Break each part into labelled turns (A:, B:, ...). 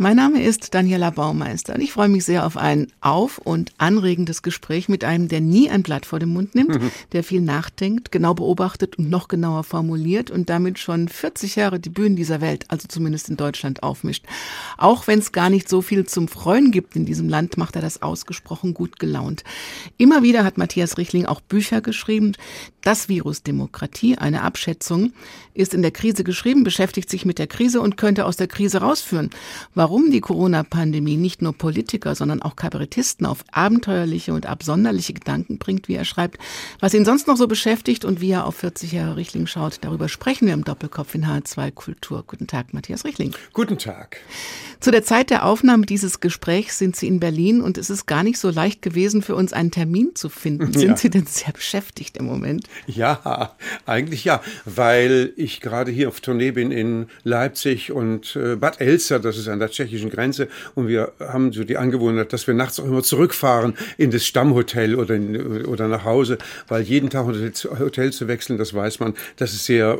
A: mein Name ist Daniela Baumeister und ich freue mich sehr auf ein auf- und anregendes Gespräch mit einem, der nie ein Blatt vor den Mund nimmt, mhm. der viel nachdenkt, genau beobachtet und noch genauer formuliert und damit schon 40 Jahre die Bühnen dieser Welt, also zumindest in Deutschland, aufmischt. Auch wenn es gar nicht so viel zum Freuen gibt in diesem Land, macht er das ausgesprochen gut gelaunt. Immer wieder hat Matthias Richling auch Bücher geschrieben. Das Virus Demokratie, eine Abschätzung, ist in der Krise geschrieben, beschäftigt sich mit der Krise und könnte aus der Krise rausführen. Warum warum die Corona-Pandemie nicht nur Politiker, sondern auch Kabarettisten auf abenteuerliche und absonderliche Gedanken bringt, wie er schreibt, was ihn sonst noch so beschäftigt und wie er auf 40 Jahre Richling schaut. Darüber sprechen wir im Doppelkopf in H2 Kultur. Guten Tag, Matthias Richling.
B: Guten Tag.
A: Zu der Zeit der Aufnahme dieses Gesprächs sind Sie in Berlin und es ist gar nicht so leicht gewesen, für uns einen Termin zu finden. Sind ja. Sie denn sehr beschäftigt im Moment?
B: Ja, eigentlich ja, weil ich gerade hier auf Tournee bin in Leipzig und äh, Bad Elster, das ist an der tschechischen Grenze und wir haben so die Angewohnheit, dass wir nachts auch immer zurückfahren in das Stammhotel oder, in, oder nach Hause, weil jeden Tag Hotel zu wechseln, das weiß man, das ist sehr,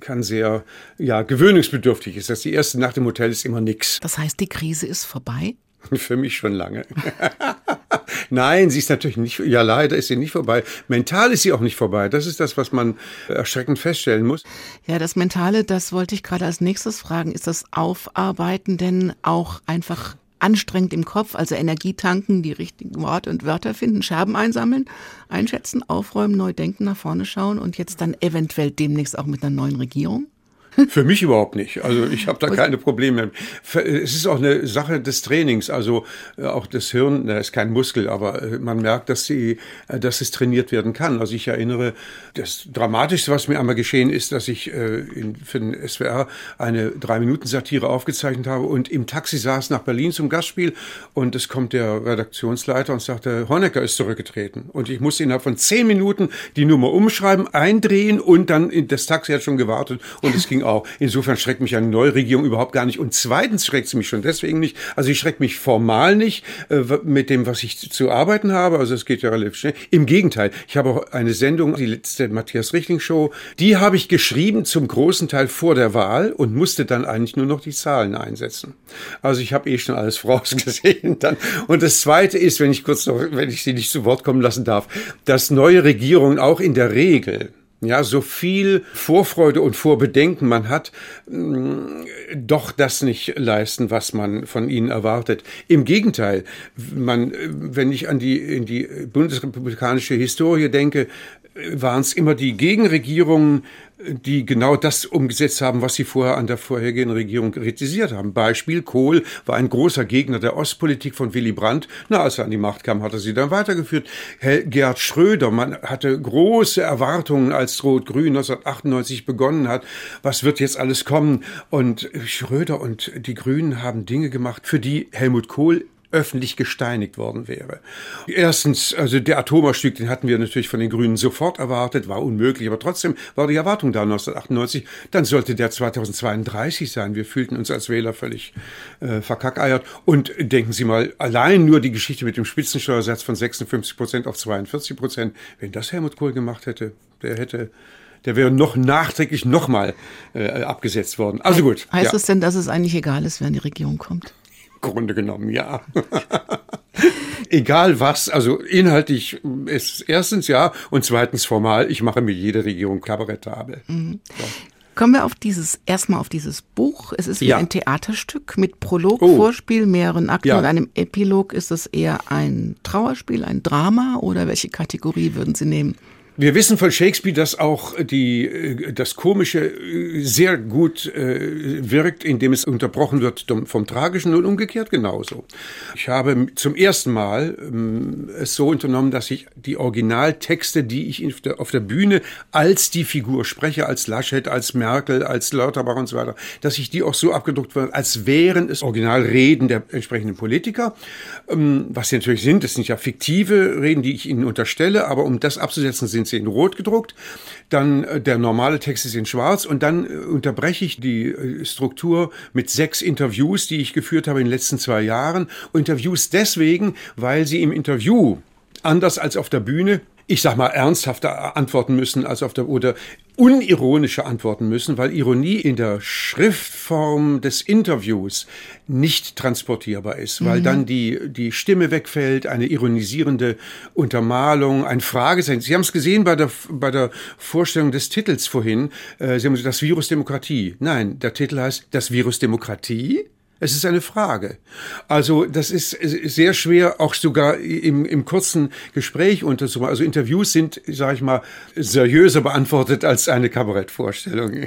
B: kann sehr, ja, gewöhnungsbedürftig ist. Das die erste Nacht im Hotel ist immer nix.
A: Das heißt, die Krise ist vorbei?
B: Für mich schon lange. Nein, sie ist natürlich nicht, ja leider ist sie nicht vorbei. Mental ist sie auch nicht vorbei. Das ist das, was man erschreckend feststellen muss.
A: Ja, das Mentale, das wollte ich gerade als nächstes fragen. Ist das Aufarbeiten denn auch einfach anstrengend im Kopf, also Energie tanken, die richtigen Worte und Wörter finden, Scherben einsammeln, einschätzen, aufräumen, neu denken, nach vorne schauen und jetzt dann eventuell demnächst auch mit einer neuen Regierung?
B: Für mich überhaupt nicht. Also ich habe da keine Probleme. Es ist auch eine Sache des Trainings. Also äh, auch das Hirn, da ist kein Muskel, aber äh, man merkt, dass, die, äh, dass es trainiert werden kann. Also ich erinnere, das Dramatischste, was mir einmal geschehen ist, dass ich in, für den SWR eine Drei-Minuten-Satire aufgezeichnet habe und im Taxi saß nach Berlin zum Gastspiel und es kommt der Redaktionsleiter und sagte, Honecker ist zurückgetreten. Und ich musste innerhalb von zehn Minuten die Nummer umschreiben, eindrehen und dann, das Taxi hat schon gewartet und es ging auch. Insofern schreckt mich eine neue Regierung überhaupt gar nicht. Und zweitens schreckt sie mich schon deswegen nicht. Also ich schreckt mich formal nicht äh, mit dem, was ich zu arbeiten habe. Also es geht ja relativ schnell. Im Gegenteil, ich habe auch eine Sendung, die letzte Matthias Richling Show, die habe ich geschrieben zum großen Teil vor der Wahl und musste dann eigentlich nur noch die Zahlen einsetzen. Also ich habe eh schon alles vorausgesehen dann. Und das zweite ist, wenn ich kurz noch, wenn ich Sie nicht zu Wort kommen lassen darf, dass neue Regierungen auch in der Regel ja, so viel Vorfreude und Vorbedenken man hat, mm, doch das nicht leisten, was man von ihnen erwartet. Im Gegenteil, man, wenn ich an die, in die bundesrepublikanische Historie denke, waren es immer die Gegenregierungen, die genau das umgesetzt haben, was sie vorher an der vorhergehenden Regierung kritisiert haben. Beispiel Kohl war ein großer Gegner der Ostpolitik von Willy Brandt. Na, als er an die Macht kam, hat er sie dann weitergeführt. Gerhard Schröder, man hatte große Erwartungen, als Rot-Grün 1998 begonnen hat. Was wird jetzt alles kommen? Und Schröder und die Grünen haben Dinge gemacht, für die Helmut Kohl öffentlich gesteinigt worden wäre. Erstens, also der Atomausstieg, den hatten wir natürlich von den Grünen sofort erwartet, war unmöglich, aber trotzdem war die Erwartung da 1998. Dann sollte der 2032 sein. Wir fühlten uns als Wähler völlig äh, verkackeiert. Und denken Sie mal, allein nur die Geschichte mit dem Spitzensteuersatz von 56 Prozent auf 42 Prozent, wenn das Helmut Kohl gemacht hätte, der hätte der wäre noch nachträglich nochmal äh, abgesetzt worden. Also gut.
A: Heißt ja. es denn, dass es eigentlich egal ist, wer in die Regierung kommt?
B: Grunde genommen, ja. Egal was, also inhaltlich ist erstens ja und zweitens formal, ich mache mir jede Regierung kabarettabel. Mhm.
A: So. Kommen wir auf dieses, erstmal auf dieses Buch. Es ist ja. ein Theaterstück mit Prolog, oh. Vorspiel, mehreren Akten ja. und einem Epilog. Ist es eher ein Trauerspiel, ein Drama oder welche Kategorie würden Sie nehmen?
B: Wir wissen von Shakespeare, dass auch die, äh, das Komische äh, sehr gut äh, wirkt, indem es unterbrochen wird vom Tragischen und umgekehrt genauso. Ich habe zum ersten Mal ähm, es so unternommen, dass ich die Originaltexte, die ich auf der, Bühne als die Figur spreche, als Laschet, als Merkel, als Lauterbach und so weiter, dass ich die auch so abgedruckt wird, als wären es Originalreden der entsprechenden Politiker. Ähm, was sie natürlich sind, das sind ja fiktive Reden, die ich ihnen unterstelle, aber um das abzusetzen, sind sind sie in Rot gedruckt, dann äh, der normale Text ist in Schwarz und dann äh, unterbreche ich die äh, Struktur mit sechs Interviews, die ich geführt habe in den letzten zwei Jahren. Interviews deswegen, weil sie im Interview anders als auf der Bühne, ich sag mal, ernsthafter antworten müssen als auf der, oder unironischer antworten müssen, weil Ironie in der Schriftform des Interviews nicht transportierbar ist, weil mhm. dann die, die Stimme wegfällt, eine ironisierende Untermalung, ein Fragezeichen. Sie haben es gesehen bei der, bei der Vorstellung des Titels vorhin. Äh, Sie haben gesagt, das Virus Demokratie. Nein, der Titel heißt das Virus Demokratie. Es ist eine Frage. Also das ist sehr schwer, auch sogar im, im kurzen Gespräch unterzumachen. Also Interviews sind, sage ich mal, seriöser beantwortet als eine Kabarettvorstellung.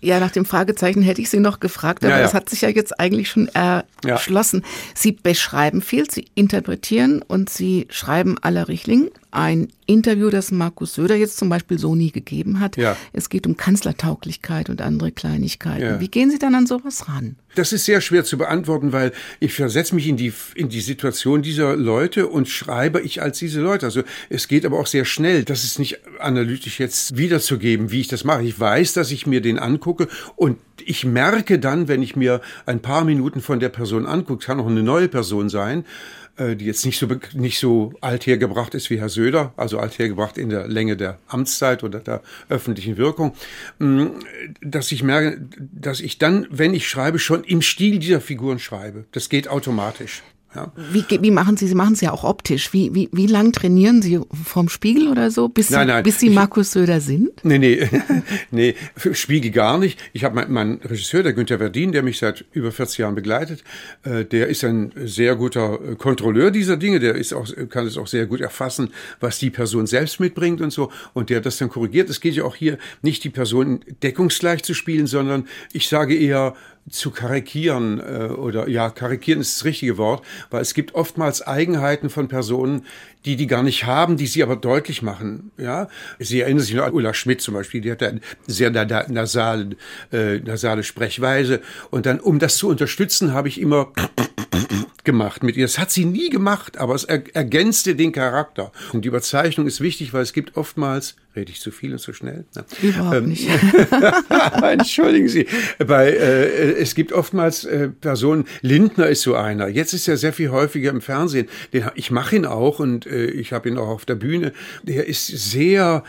A: Ja, nach dem Fragezeichen hätte ich Sie noch gefragt, aber ja, ja. das hat sich ja jetzt eigentlich schon erschlossen. Ja. Sie beschreiben viel, Sie interpretieren und Sie schreiben aller Richling ein Interview, das Markus Söder jetzt zum Beispiel so nie gegeben hat. Ja. Es geht um Kanzlertauglichkeit und andere Kleinigkeiten. Ja. Wie gehen Sie dann an sowas ran?
B: Das ist sehr schwer zu beantworten, weil ich versetze mich in die, in die Situation dieser Leute und schreibe ich als diese Leute. Also es geht aber auch sehr schnell. Das ist nicht analytisch jetzt wiederzugeben, wie ich das mache. Ich weiß, dass ich mir den angucke und ich merke dann, wenn ich mir ein paar Minuten von der Person angucke, kann auch eine neue Person sein, äh, die jetzt nicht so, nicht so alt hergebracht ist wie Herr Söder, also alt hergebracht in der Länge der Amtszeit oder der öffentlichen Wirkung, mm, dass ich merke, dass ich dann, wenn ich schreibe, schon im Stil dieser Figuren schreibe. Das geht automatisch. Ja.
A: Wie, wie machen Sie, Sie machen es ja auch optisch. Wie, wie, wie lang trainieren Sie vorm Spiegel oder so, bis Sie, nein, nein, bis Sie Markus Söder sind?
B: Nee, nee, nee, Spiegel gar nicht. Ich habe meinen mein Regisseur, der Günther Verdin, der mich seit über 40 Jahren begleitet, äh, der ist ein sehr guter äh, Kontrolleur dieser Dinge, der ist auch, kann es auch sehr gut erfassen, was die Person selbst mitbringt und so, und der das dann korrigiert. Es geht ja auch hier nicht die Person deckungsgleich zu spielen, sondern ich sage eher, zu karikieren äh, oder ja, karikieren ist das richtige Wort, weil es gibt oftmals Eigenheiten von Personen, die die gar nicht haben, die sie aber deutlich machen. Ja, Sie erinnern sich an Ulla Schmidt zum Beispiel, die hat eine sehr nasale, äh, nasale Sprechweise und dann, um das zu unterstützen, habe ich immer gemacht mit ihr. Das hat sie nie gemacht, aber es ergänzte den Charakter. Und die Überzeichnung ist wichtig, weil es gibt oftmals, rede ich zu viel und zu schnell?
A: Na, Überhaupt ähm, nicht.
B: Entschuldigen Sie. Bei, äh, es gibt oftmals äh, Personen, Lindner ist so einer. Jetzt ist er sehr viel häufiger im Fernsehen. Den, ich mache ihn auch und äh, ich habe ihn auch auf der Bühne. Der ist sehr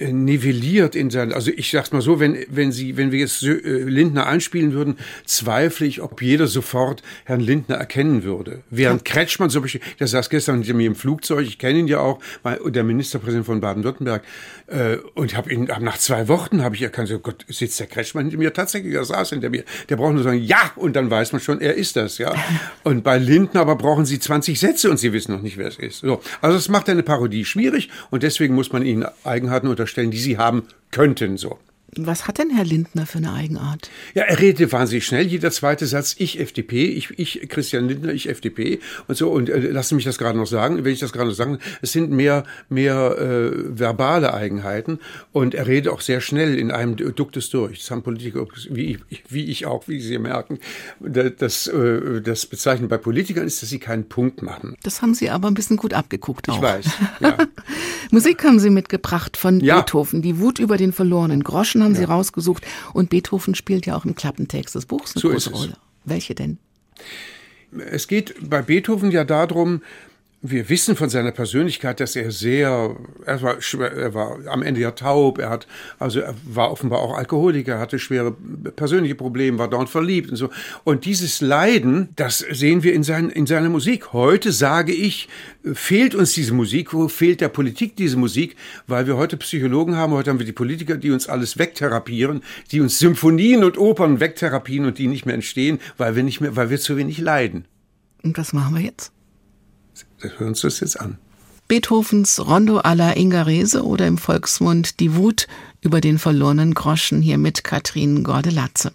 B: nivelliert in sein, also ich sag's mal so, wenn, wenn Sie, wenn wir jetzt äh, Lindner einspielen würden, zweifle ich, ob jeder sofort Herrn Lindner erkennen würde. Während Kretschmann zum Beispiel, der saß gestern hinter mir im Flugzeug, ich kenne ihn ja auch, der Ministerpräsident von Baden-Württemberg, äh, und habe ihn, nach zwei Wochen habe ich erkannt, so Gott, sitzt der Kretschmann hinter mir tatsächlich, er saß hinter mir. Der braucht nur sagen, ja, und dann weiß man schon, er ist das, ja. Und bei Lindner aber brauchen Sie 20 Sätze und Sie wissen noch nicht, wer es ist. So. Also das macht eine Parodie schwierig und deswegen muss man ihnen Eigenheiten unterstellen vorstellen, die sie haben könnten, so.
A: Was hat denn Herr Lindner für eine Eigenart?
B: Ja, er redet wahnsinnig schnell. Jeder zweite Satz, ich FDP, ich, ich Christian Lindner, ich FDP und so. Und äh, lassen mich das gerade noch sagen, wenn ich das gerade noch sagen, es sind mehr, mehr äh, verbale Eigenheiten. Und er redet auch sehr schnell in einem Duktus durch. Das haben Politiker, wie ich, wie ich auch, wie Sie merken. Das, äh, das Bezeichnen bei Politikern ist, dass sie keinen Punkt machen.
A: Das haben Sie aber ein bisschen gut abgeguckt auch.
B: Ich weiß, ja.
A: Musik haben Sie mitgebracht von ja. Beethoven, die Wut über den verlorenen Groschen Passagen haben ja. Sie rausgesucht. Und Beethoven spielt ja auch im Klappentext des Buchs eine so große Rolle. Welche denn?
B: Es geht bei Beethoven ja darum, wir wissen von seiner Persönlichkeit, dass er sehr, er war, er war am Ende ja taub, er hat, also er war offenbar auch Alkoholiker, hatte schwere persönliche Probleme, war dauernd verliebt und so. Und dieses Leiden, das sehen wir in, sein, in seiner Musik. Heute sage ich, fehlt uns diese Musik, fehlt der Politik diese Musik, weil wir heute Psychologen haben, heute haben wir die Politiker, die uns alles wegtherapieren, die uns Symphonien und Opern wegtherapien und die nicht mehr entstehen, weil wir nicht mehr, weil wir zu wenig leiden.
A: Und was machen wir jetzt?
B: Wir hören uns das jetzt an.
A: Beethovens Rondo alla Ingarese oder im Volksmund Die Wut über den verlorenen Groschen hier mit Katrin Gordelatze.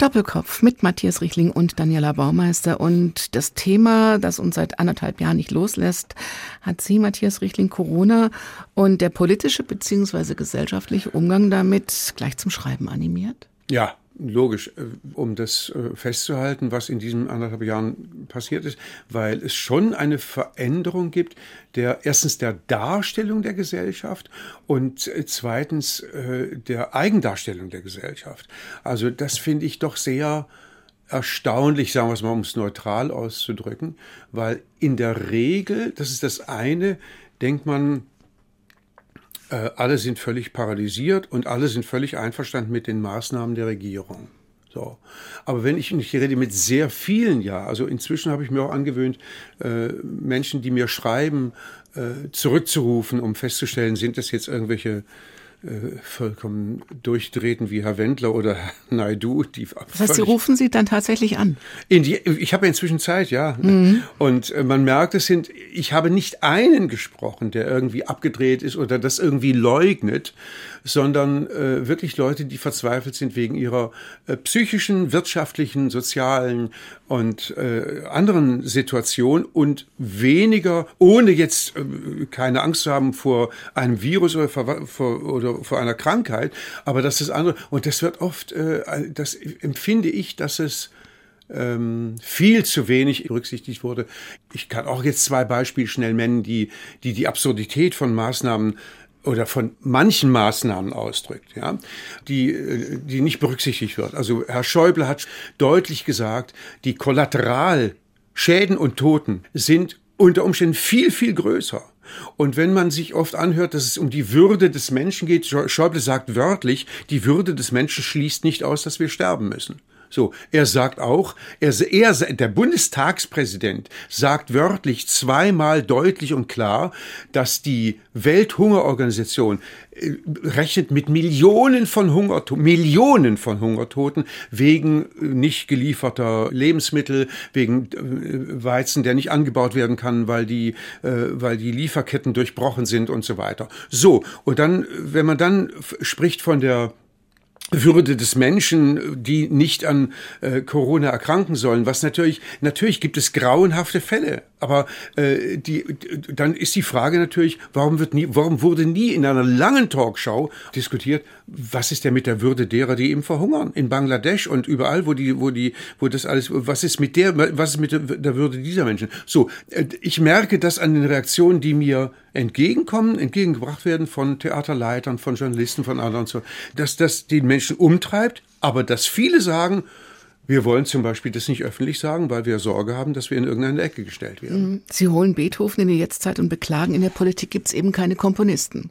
A: Doppelkopf mit Matthias Richling und Daniela Baumeister. Und das Thema, das uns seit anderthalb Jahren nicht loslässt, hat Sie, Matthias Richling, Corona und der politische bzw. gesellschaftliche Umgang damit gleich zum Schreiben animiert?
B: Ja, logisch, äh, um das äh, festzuhalten, was in diesen anderthalb Jahren passiert ist, weil es schon eine Veränderung gibt, der erstens der Darstellung der Gesellschaft und äh, zweitens der Eigendarstellung der Gesellschaft. Also das finde ich doch sehr erstaunlich, sagen wir es mal, um es neutral auszudrücken, weil in der Regel, das ist das eine, denkt man, äh, alle sind völlig paralysiert und alle sind völlig einverstanden mit den Maßnahmen der Regierung. So. Aber wenn ich, ich rede mit sehr vielen, ja, also inzwischen habe ich mir auch angewöhnt, äh, Menschen, die mir schreiben, äh, zurückzurufen, um festzustellen, sind das jetzt irgendwelche äh, vollkommen durchdrehten wie Herr Wendler oder Herr Naidu.
A: Die das heißt, Sie rufen Sie dann tatsächlich an?
B: Die, ich habe ja inzwischen Zeit, ja. Mhm. Und äh, man merkt, es sind, ich habe nicht einen gesprochen, der irgendwie abgedreht ist oder das irgendwie leugnet, sondern äh, wirklich Leute, die verzweifelt sind wegen ihrer äh, psychischen, wirtschaftlichen, sozialen und anderen Situation und weniger, ohne jetzt keine Angst zu haben vor einem Virus oder vor, oder vor einer Krankheit, aber das ist andere. Und das wird oft, äh, das empfinde ich, dass es ähm, viel zu wenig berücksichtigt wurde. Ich kann auch jetzt zwei Beispiele schnell nennen, die die, die Absurdität von Maßnahmen oder von manchen Maßnahmen ausdrückt, ja, die, äh, die nicht berücksichtigt wird. Also Herr Schäuble hat deutlich gesagt, die Kollateralschäden und Toten sind unter Umständen viel, viel größer. Und wenn man sich oft anhört, dass es um die Würde des Menschen geht, Schäuble sagt wörtlich, die Würde des Menschen schließt nicht aus, dass wir sterben müssen. So, er sagt auch, er, er, der Bundestagspräsident sagt wörtlich zweimal deutlich und klar, dass die Welthungerorganisation äh, rechnet mit Millionen von Hungertoten, Millionen von Hungertoten wegen äh, nicht gelieferter Lebensmittel, wegen äh, Weizen, der nicht angebaut werden kann, weil die, weil die Lieferketten durchbrochen sind und so weiter. So, und dann, wenn man dann spricht von der würde des Menschen, die nicht an äh, Corona erkranken sollen, was natürlich, natürlich gibt es grauenhafte Fälle, aber äh, die, dann ist die Frage natürlich, warum wird nie, warum wurde nie in einer langen Talkshow diskutiert, was ist denn mit der Würde derer, die eben verhungern in Bangladesch und überall, wo die, wo die, wo das alles, was ist mit der, was ist mit der Würde dieser Menschen? So, äh, ich merke das an den Reaktionen, die mir entgegenkommen, entgegengebracht werden von Theaterleitern, von Journalisten, von anderen, so, dass das den Menschen umtreibt, aber dass viele sagen, wir wollen zum Beispiel das nicht öffentlich sagen, weil wir Sorge haben, dass wir in irgendeine Ecke gestellt werden.
A: Mhm. Sie holen Beethoven in die Jetztzeit und beklagen, in der Politik gibt es eben keine Komponisten.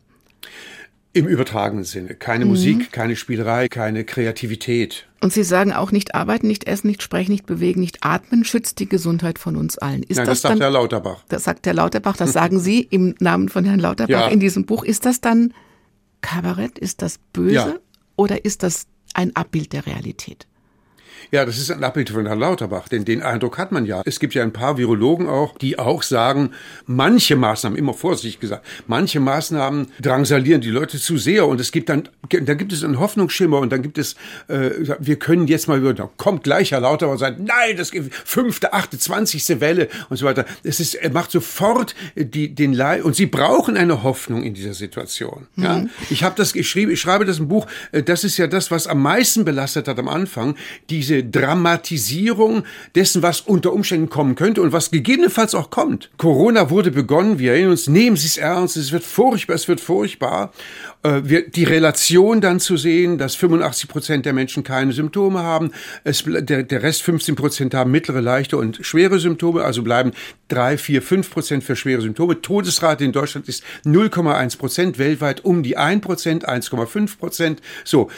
B: Im übertragenen Sinne. Keine mhm. Musik, keine Spielerei, keine Kreativität.
A: Und Sie sagen auch nicht arbeiten, nicht essen, nicht sprechen, nicht bewegen, nicht atmen, schützt die Gesundheit von uns allen.
B: Ist Nein, das, das sagt dann, Herr Lauterbach.
A: Das sagt Herr Lauterbach, das sagen Sie im Namen von Herrn Lauterbach ja. in diesem Buch. Ist das dann Kabarett? Ist das böse? Ja. Oder ist das ein Abbild der Realität?
B: Ja, das ist ein Abbild von Herrn Lauterbach, denn den Eindruck hat man ja. Es gibt ja ein paar Virologen auch, die auch sagen, manche Maßnahmen, immer vorsichtig gesagt, manche Maßnahmen drangsalieren die Leute zu sehr und es gibt dann, da gibt es einen Hoffnungsschimmer und dann gibt es, äh, wir können jetzt mal wieder, kommt gleich Herr Lauterbach und sagt, nein, das gibt fünfte, achte, zwanzigste Welle und so weiter. Es ist, er macht sofort die, den Leid und sie brauchen eine Hoffnung in dieser Situation. Mhm. Ja, ich habe das geschrieben, ich schreibe das im Buch. Äh, das ist ja das, was am meisten belastet hat am Anfang. Diese Dramatisierung dessen, was unter Umständen kommen könnte und was gegebenenfalls auch kommt. Corona wurde begonnen, wir erinnern uns, nehmen Sie es ernst, es wird furchtbar, es wird furchtbar. Äh, wir, die Relation dann zu sehen, dass 85 Prozent der Menschen keine Symptome haben, es, der, der Rest 15 Prozent haben mittlere, leichte und schwere Symptome, also bleiben drei, vier, fünf Prozent für schwere Symptome. Todesrate in Deutschland ist 0,1 Prozent, weltweit um die 1 Prozent, 1,5 Prozent. So,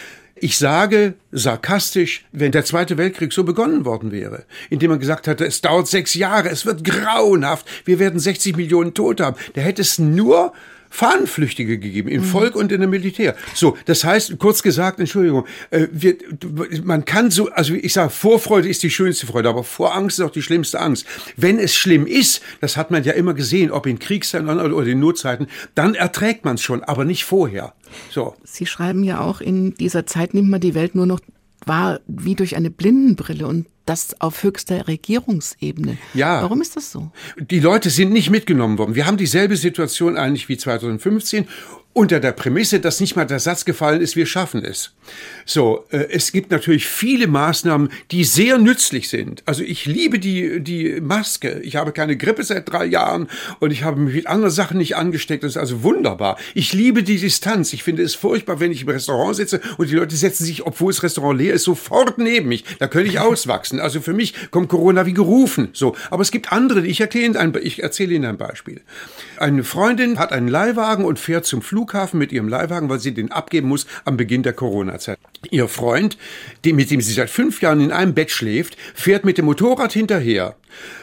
B: ich sage sarkastisch, wenn der Zweite Weltkrieg so begonnen worden wäre, indem man gesagt hatte, es dauert sechs Jahre, es wird grauenhaft, wir werden 60 Millionen Tote haben, da hätte es nur Fahnenflüchtige gegeben, im mhm. Volk und in der Militär. So, das heißt, kurz gesagt, Entschuldigung, äh, wir, man kann so, also ich sage, Vorfreude ist die schönste Freude, aber Vorangst ist auch die schlimmste Angst. Wenn es schlimm ist, das hat man ja immer gesehen, ob in Kriegszeiten oder in Notzeiten, dann erträgt man es schon, aber nicht vorher. So.
A: Sie schreiben ja auch, in dieser Zeit nimmt man die Welt nur noch war wie durch eine Blindenbrille und das auf höchster Regierungsebene.
B: Ja.
A: Warum ist das so?
B: Die Leute sind nicht mitgenommen worden. Wir haben dieselbe Situation eigentlich wie 2015 unter der Prämisse, dass nicht mal der Satz gefallen ist, wir schaffen es. So, äh, es gibt natürlich viele Maßnahmen, die sehr nützlich sind. Also ich liebe die, die Maske. Ich habe keine Grippe seit drei Jahren und ich habe mich mit anderen Sachen nicht angesteckt. Das ist also wunderbar. Ich liebe die Distanz. Ich finde es furchtbar, wenn ich im Restaurant sitze und die Leute setzen sich, obwohl das Restaurant leer ist, sofort neben mich. Da könnte ich auswachsen. Also für mich kommt Corona wie gerufen. So, aber es gibt andere. Ich erzähle, ich erzähle Ihnen ein Beispiel. Eine Freundin hat einen Leihwagen und fährt zum Flughafen mit ihrem Leihwagen, weil sie den abgeben muss am Beginn der Corona-Zeit. Ihr Freund, mit dem sie seit fünf Jahren in einem Bett schläft, fährt mit dem Motorrad hinterher.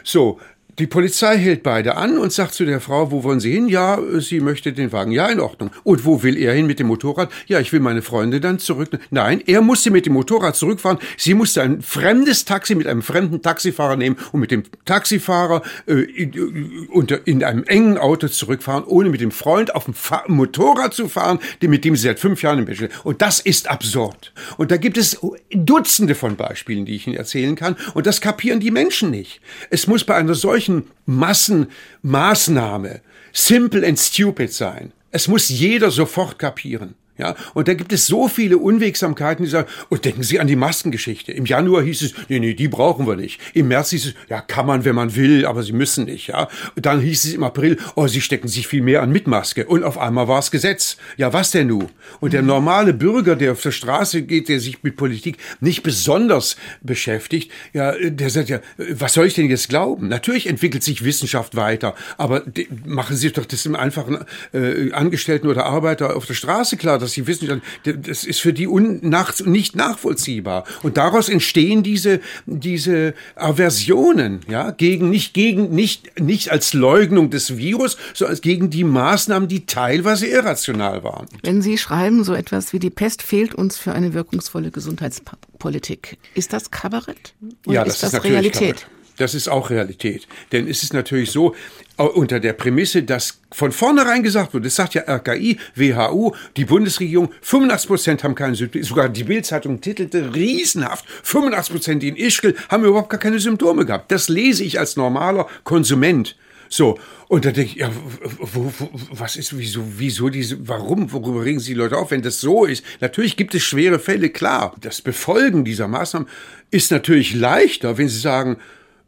B: So, die Polizei hält beide an und sagt zu der Frau, wo wollen Sie hin? Ja, sie möchte den Wagen. Ja, in Ordnung. Und wo will er hin mit dem Motorrad? Ja, ich will meine Freunde dann zurück. Nein, er musste mit dem Motorrad zurückfahren. Sie musste ein fremdes Taxi mit einem fremden Taxifahrer nehmen und mit dem Taxifahrer äh, in, unter, in einem engen Auto zurückfahren, ohne mit dem Freund auf dem Fa Motorrad zu fahren, mit dem sie seit fünf Jahren im Bett steht. Und das ist absurd. Und da gibt es Dutzende von Beispielen, die ich Ihnen erzählen kann. Und das kapieren die Menschen nicht. Es muss bei einer solchen solchen Massenmaßnahme simple and stupid sein. Es muss jeder sofort kapieren. Ja, und da gibt es so viele Unwegsamkeiten, die sagen, und denken Sie an die Maskengeschichte. Im Januar hieß es, nee, nee, die brauchen wir nicht. Im März hieß es, ja, kann man, wenn man will, aber Sie müssen nicht, ja. Und dann hieß es im April, oh, Sie stecken sich viel mehr an mit Maske. Und auf einmal war es Gesetz. Ja, was denn nun? Und der normale Bürger, der auf der Straße geht, der sich mit Politik nicht besonders beschäftigt, ja, der sagt ja, was soll ich denn jetzt glauben? Natürlich entwickelt sich Wissenschaft weiter, aber machen Sie doch das im einfachen äh, Angestellten oder Arbeiter auf der Straße klar, dass sie wissen, das ist für die unnach, nicht nachvollziehbar. Und daraus entstehen diese, diese Aversionen, ja, gegen, nicht gegen, nicht, nicht als Leugnung des Virus, sondern als gegen die Maßnahmen, die teilweise irrational waren.
A: Wenn Sie schreiben, so etwas wie die Pest fehlt uns für eine wirkungsvolle Gesundheitspolitik, ist das Kabarett?
B: Oder ja, das ist, das ist Realität? Kabarett. Das ist auch Realität. Denn es ist natürlich so, unter der Prämisse, dass von vornherein gesagt wird, das sagt ja RKI, WHO, die Bundesregierung, 85 Prozent haben keine Symptome, sogar die Bildzeitung titelte riesenhaft, 85 Prozent in Ischgl haben überhaupt gar keine Symptome gehabt. Das lese ich als normaler Konsument. So, und da denke ich, ja, wo, wo, was ist, wieso, wieso diese, warum, worüber regen Sie die Leute auf, wenn das so ist? Natürlich gibt es schwere Fälle, klar. Das Befolgen dieser Maßnahmen ist natürlich leichter, wenn Sie sagen,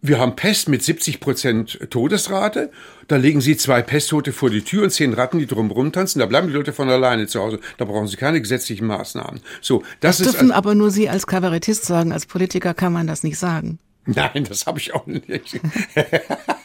B: wir haben Pest mit 70 Prozent Todesrate. Da legen Sie zwei Pesttote vor die Tür und zehn Ratten, die drum rumtanzen. Da bleiben die Leute von alleine zu Hause. Da brauchen Sie keine gesetzlichen Maßnahmen. So,
A: das, das dürfen ist, aber nur Sie als Kabarettist sagen. Als Politiker kann man das nicht sagen.
B: Nein, das habe ich auch nicht.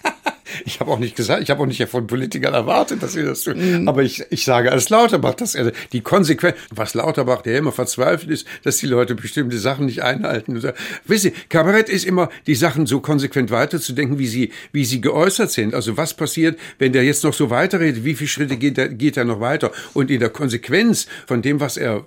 B: Ich habe auch nicht gesagt, ich habe auch nicht von Politikern erwartet, dass sie das tun. Mhm. Aber ich, ich sage als Lauterbach, dass er die Konsequenz, was Lauterbach, der immer verzweifelt ist, dass die Leute bestimmte Sachen nicht einhalten. Wisst ihr, Kabarett ist immer, die Sachen so konsequent weiterzudenken, wie sie, wie sie geäußert sind. Also was passiert, wenn der jetzt noch so weiterredet? Wie viele Schritte geht er, geht er noch weiter? Und in der Konsequenz von dem, was er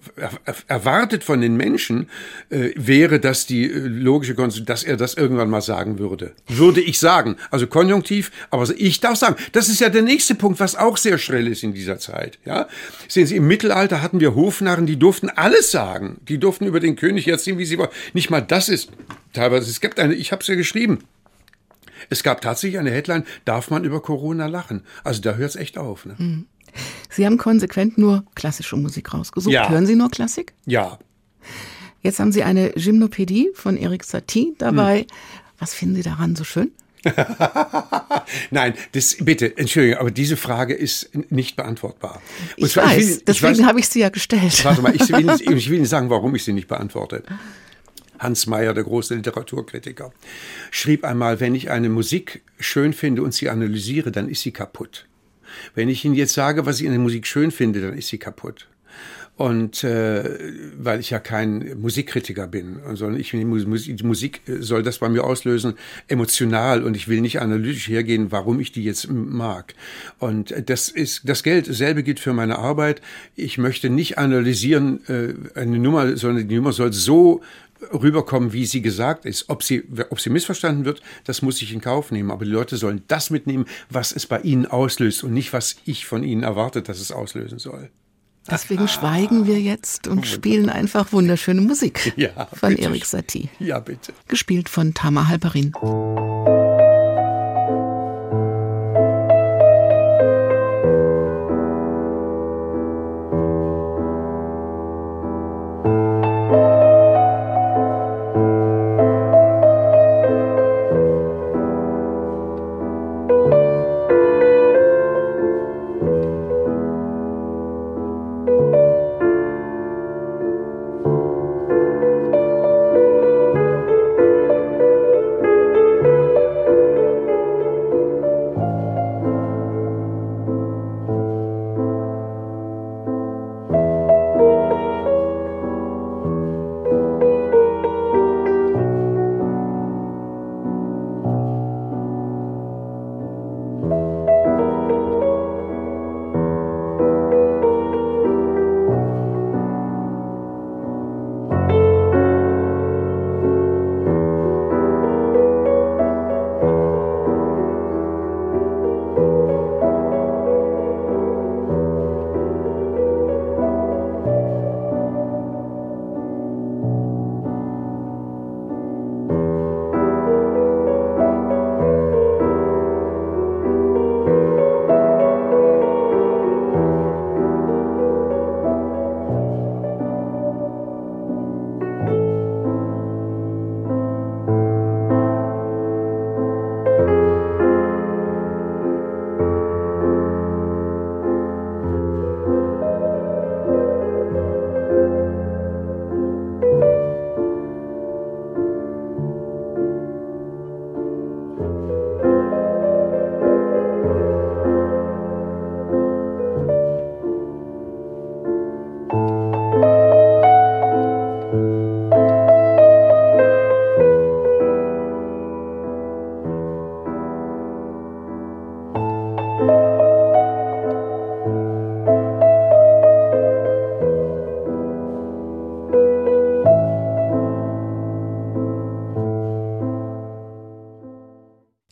B: erwartet von den Menschen, äh, wäre das die äh, logische Konsequenz, dass er das irgendwann mal sagen würde. Würde ich sagen. Also konjunktiv, aber ich darf sagen, das ist ja der nächste Punkt, was auch sehr schrill ist in dieser Zeit. Ja, sehen Sie, im Mittelalter hatten wir Hofnarren, die durften alles sagen. Die durften über den König erzählen, wie sie wollen. Nicht mal das ist teilweise. Es gibt eine, ich habe es ja geschrieben. Es gab tatsächlich eine Headline, darf man über Corona lachen? Also da hört es echt auf. Ne? Hm.
A: Sie haben konsequent nur klassische Musik rausgesucht. Ja. Hören Sie nur Klassik?
B: Ja.
A: Jetzt haben Sie eine Gymnopädie von Eric Satie dabei. Hm. Was finden Sie daran so schön?
B: Nein, das, bitte, Entschuldigung, aber diese Frage ist nicht beantwortbar.
A: Und ich zwar, weiß, ich will, deswegen habe ich sie ja gestellt.
B: Warte mal, ich will, ich will Ihnen sagen, warum ich sie nicht beantworte. Hans Meyer, der große Literaturkritiker, schrieb einmal, wenn ich eine Musik schön finde und sie analysiere, dann ist sie kaputt. Wenn ich Ihnen jetzt sage, was ich in der Musik schön finde, dann ist sie kaputt. Und äh, weil ich ja kein Musikkritiker bin, sondern ich die Musik soll das bei mir auslösen, emotional und ich will nicht analytisch hergehen, warum ich die jetzt mag. Und das ist das Geld selbe gilt für meine Arbeit. Ich möchte nicht analysieren äh, eine Nummer, sondern die Nummer soll so rüberkommen, wie sie gesagt ist. Ob sie, ob sie missverstanden wird, das muss ich in Kauf nehmen. Aber die Leute sollen das mitnehmen, was es bei ihnen auslöst und nicht, was ich von ihnen erwartet, dass es auslösen soll.
A: Deswegen schweigen wir jetzt und spielen einfach wunderschöne Musik
B: ja,
A: von Erik Satie.
B: Ja, bitte.
A: Gespielt von Tama Halperin.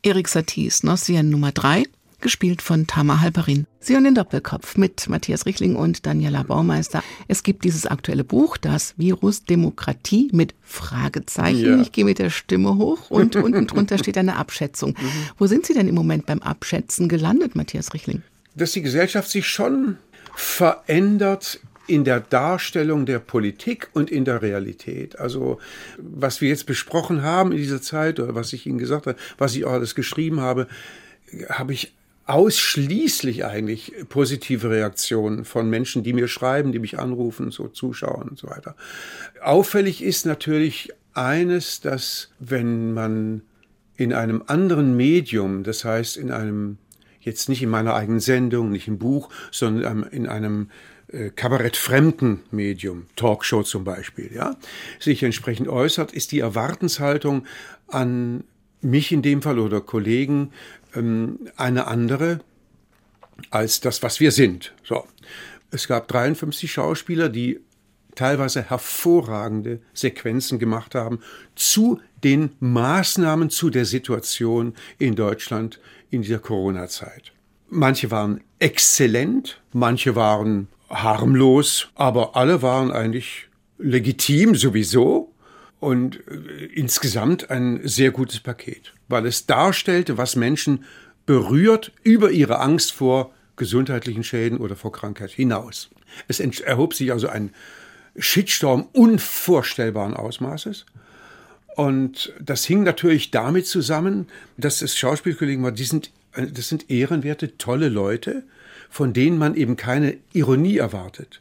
A: Erik Saties Nossien Nummer 3, gespielt von Tama Halperin. Sie und den Doppelkopf mit Matthias Richling und Daniela Baumeister. Es gibt dieses aktuelle Buch, das Virus Demokratie mit Fragezeichen. Ja. Ich gehe mit der Stimme hoch und unten drunter steht eine Abschätzung. Mhm. Wo sind Sie denn im Moment beim Abschätzen gelandet, Matthias Richling?
B: Dass die Gesellschaft sich schon verändert in der Darstellung der Politik und in der Realität. Also was wir jetzt besprochen haben in dieser Zeit oder was ich Ihnen gesagt habe, was ich auch alles geschrieben habe, habe ich ausschließlich eigentlich positive Reaktionen von Menschen, die mir schreiben, die mich anrufen, so zuschauen und so weiter. Auffällig ist natürlich eines, dass wenn man in einem anderen Medium, das heißt in einem, jetzt nicht in meiner eigenen Sendung, nicht im Buch, sondern in einem äh, kabarettfremden Medium, Talkshow zum Beispiel, ja, sich entsprechend äußert, ist die Erwartenshaltung an mich in dem Fall oder Kollegen ähm, eine andere als das, was wir sind. So. Es gab 53 Schauspieler, die teilweise hervorragende Sequenzen gemacht haben zu den Maßnahmen zu der Situation in Deutschland in dieser Corona-Zeit. Manche waren exzellent, manche waren harmlos, aber alle waren eigentlich legitim sowieso und äh, insgesamt ein sehr gutes Paket, weil es darstellte, was Menschen berührt über ihre Angst vor gesundheitlichen Schäden oder vor Krankheit hinaus. Es erhob sich also ein Shitstorm unvorstellbaren Ausmaßes. Und das hing natürlich damit zusammen, dass es Schauspielkollegen war, die sind, äh, das sind ehrenwerte, tolle Leute, von denen man eben keine Ironie erwartet.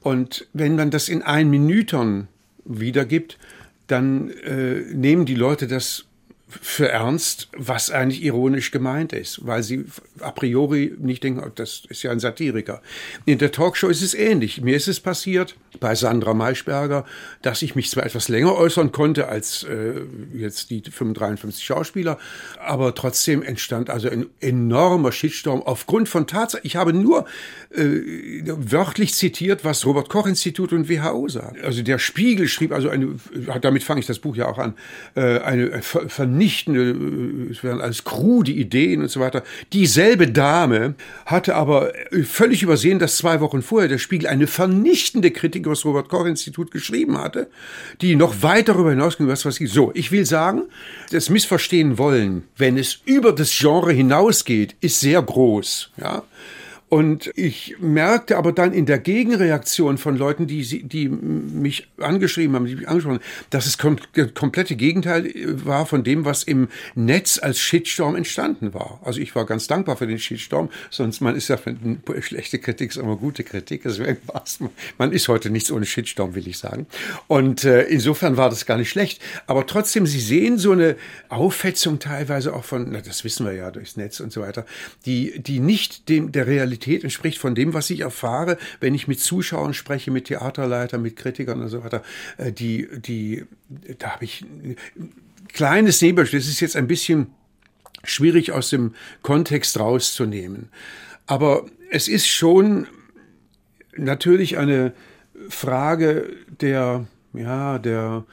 B: Und wenn man das in ein Minütern wiedergibt, dann äh, nehmen die Leute das für ernst, was eigentlich ironisch gemeint ist, weil sie a priori nicht denken, oh, das ist ja ein Satiriker. In der Talkshow ist es ähnlich. Mir ist es passiert bei Sandra Maischberger, dass ich mich zwar etwas länger äußern konnte als äh, jetzt die 53 Schauspieler, aber trotzdem entstand also ein enormer Shitstorm aufgrund von Tatsachen. Ich habe nur äh, wörtlich zitiert, was Robert Koch Institut und WHO sagen. Also der Spiegel schrieb also eine, damit fange ich das Buch ja auch an, äh, eine vernichtende vernichtende, äh, es wären alles krude Ideen und so weiter. Dieselbe Dame hatte aber völlig übersehen, dass zwei Wochen vorher der Spiegel eine vernichtende Kritik über das Robert-Koch-Institut geschrieben hatte, die noch weit darüber hinausging, was was. So, ich will sagen, das Missverstehen wollen, wenn es über das Genre hinausgeht, ist sehr groß. Ja. Und ich merkte aber dann in der Gegenreaktion von Leuten, die, die mich angeschrieben haben, die mich angesprochen haben, dass es kom komplette Gegenteil äh, war von dem, was im Netz als Shitstorm entstanden war. Also ich war ganz dankbar für den Shitstorm, sonst man ist ja für schlechte Kritik ist immer gute Kritik. Deswegen man ist heute nichts ohne Shitstorm, will ich sagen. Und äh, insofern war das gar nicht schlecht. Aber trotzdem, Sie sehen so eine Aufhetzung teilweise auch von, na, das wissen wir ja durchs Netz und so weiter, die, die nicht dem der Realität Realität entspricht von dem, was ich erfahre, wenn ich mit Zuschauern spreche, mit Theaterleitern, mit Kritikern und so weiter. Äh, die, die, da habe ich ein kleines Nebelstück. Das ist jetzt ein bisschen schwierig aus dem Kontext rauszunehmen. Aber es ist schon natürlich eine Frage der, ja, der,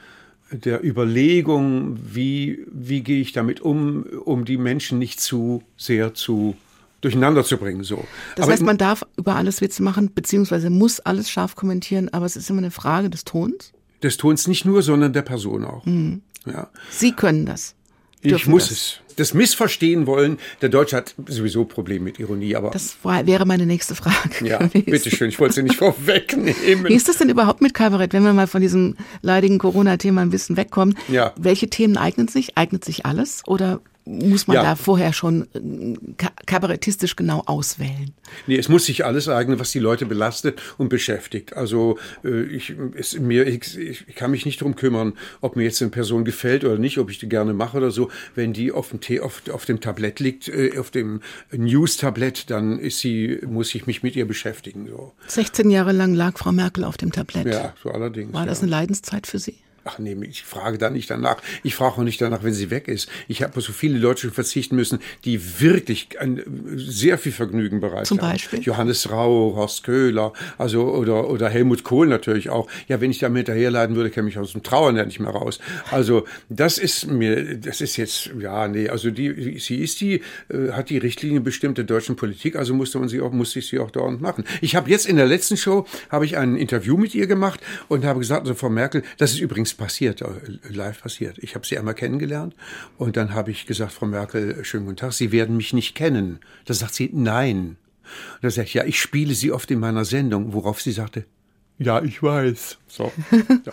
B: der Überlegung, wie, wie gehe ich damit um, um die Menschen nicht zu sehr zu durcheinander zu bringen. So.
A: Das aber heißt, man darf über alles Witze machen, beziehungsweise muss alles scharf kommentieren, aber es ist immer eine Frage des Tons.
B: Des Tons nicht nur, sondern der Person auch. Mhm.
A: Ja. Sie können das.
B: Ich muss das. es. Das Missverstehen wollen, der Deutsche hat sowieso Probleme mit Ironie, aber.
A: Das war, wäre meine nächste Frage.
B: Ja, bitteschön, ich wollte sie nicht vorwegnehmen.
A: Wie ist das denn überhaupt mit Kabarett, wenn wir mal von diesem leidigen Corona-Thema ein bisschen wegkommen? Ja. Welche Themen eignen sich? Eignet sich alles? Oder muss man ja. da vorher schon äh, kabarettistisch genau auswählen?
B: Nee, es muss sich alles eignen, was die Leute belastet und beschäftigt. Also äh, ich, es, mir, ich, ich kann mich nicht darum kümmern, ob mir jetzt eine Person gefällt oder nicht, ob ich die gerne mache oder so. Wenn die auf dem, Tee, auf, auf dem Tablett liegt, äh, auf dem News-Tablett, dann ist sie, muss ich mich mit ihr beschäftigen. So.
A: 16 Jahre lang lag Frau Merkel auf dem Tablett.
B: Ja, so allerdings.
A: War das
B: ja.
A: eine Leidenszeit für Sie?
B: Ach nee, ich frage da nicht danach. Ich frage auch nicht danach, wenn sie weg ist. Ich habe so viele Leute verzichten müssen, die wirklich ein, sehr viel Vergnügen bereitet
A: Zum Beispiel?
B: Haben. Johannes Rau, Horst Köhler, also oder, oder Helmut Kohl natürlich auch. Ja, wenn ich da hinterherleiten würde, käme ich aus dem Trauern ja nicht mehr raus. Also das ist mir, das ist jetzt, ja, nee, also die, sie ist die, äh, hat die Richtlinie bestimmte deutschen Politik, also musste man sie auch, musste ich sie auch dauernd machen. Ich habe jetzt in der letzten Show, habe ich ein Interview mit ihr gemacht und habe gesagt, also Frau Merkel, das ist übrigens ist passiert, äh, live passiert. Ich habe sie einmal kennengelernt und dann habe ich gesagt, Frau Merkel, schönen guten Tag, Sie werden mich nicht kennen. Da sagt sie, nein. Und da sagt ich, ja, ich spiele Sie oft in meiner Sendung, worauf sie sagte, ja, ich weiß. So.
A: Ja.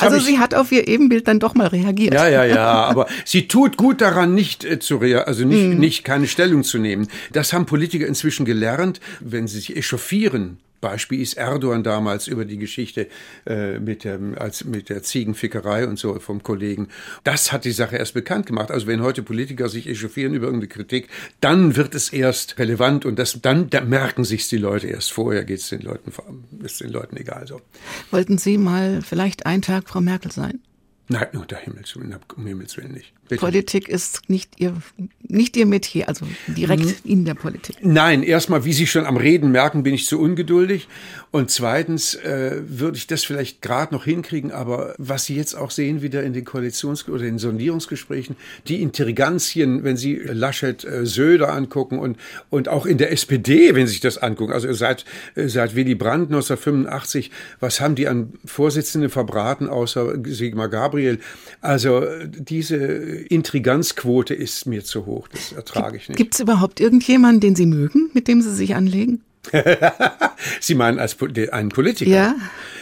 A: also sie hat auf ihr Ebenbild dann doch mal reagiert.
B: Ja, ja, ja. Aber sie tut gut daran, nicht äh, zu also nicht, mm. nicht keine Stellung zu nehmen. Das haben Politiker inzwischen gelernt, wenn sie sich echauffieren Beispiel ist Erdogan damals über die Geschichte äh, mit, dem, als, mit der Ziegenfickerei und so vom Kollegen. Das hat die Sache erst bekannt gemacht. Also wenn heute Politiker sich echauffieren über irgendeine Kritik, dann wird es erst relevant und das, dann da merken sich die Leute erst. Vorher geht es den Leuten, ist den Leuten egal. So.
A: Wollten Sie mal vielleicht einen Tag Frau Merkel sein?
B: Nein, nur der Himmels Willen, um Himmels Willen nicht.
A: Bitte. Politik ist nicht ihr, nicht ihr Metier, also direkt mhm. in der Politik.
B: Nein, erstmal, wie Sie schon am Reden merken, bin ich zu ungeduldig. Und zweitens äh, würde ich das vielleicht gerade noch hinkriegen, aber was Sie jetzt auch sehen, wieder in den Koalitions- oder den Sondierungsgesprächen, die Intriganzien, wenn Sie Laschet, äh, Söder angucken und, und auch in der SPD, wenn Sie sich das angucken, also seit, äh, seit Willy Brandt 1985, was haben die an Vorsitzenden verbraten, außer Sigmar Gabriel? Also diese Intriganzquote ist mir zu hoch. Das ertrage ich nicht.
A: Gibt es überhaupt irgendjemanden, den Sie mögen, mit dem Sie sich anlegen?
B: Sie meinen als einen Politiker?
A: Ja.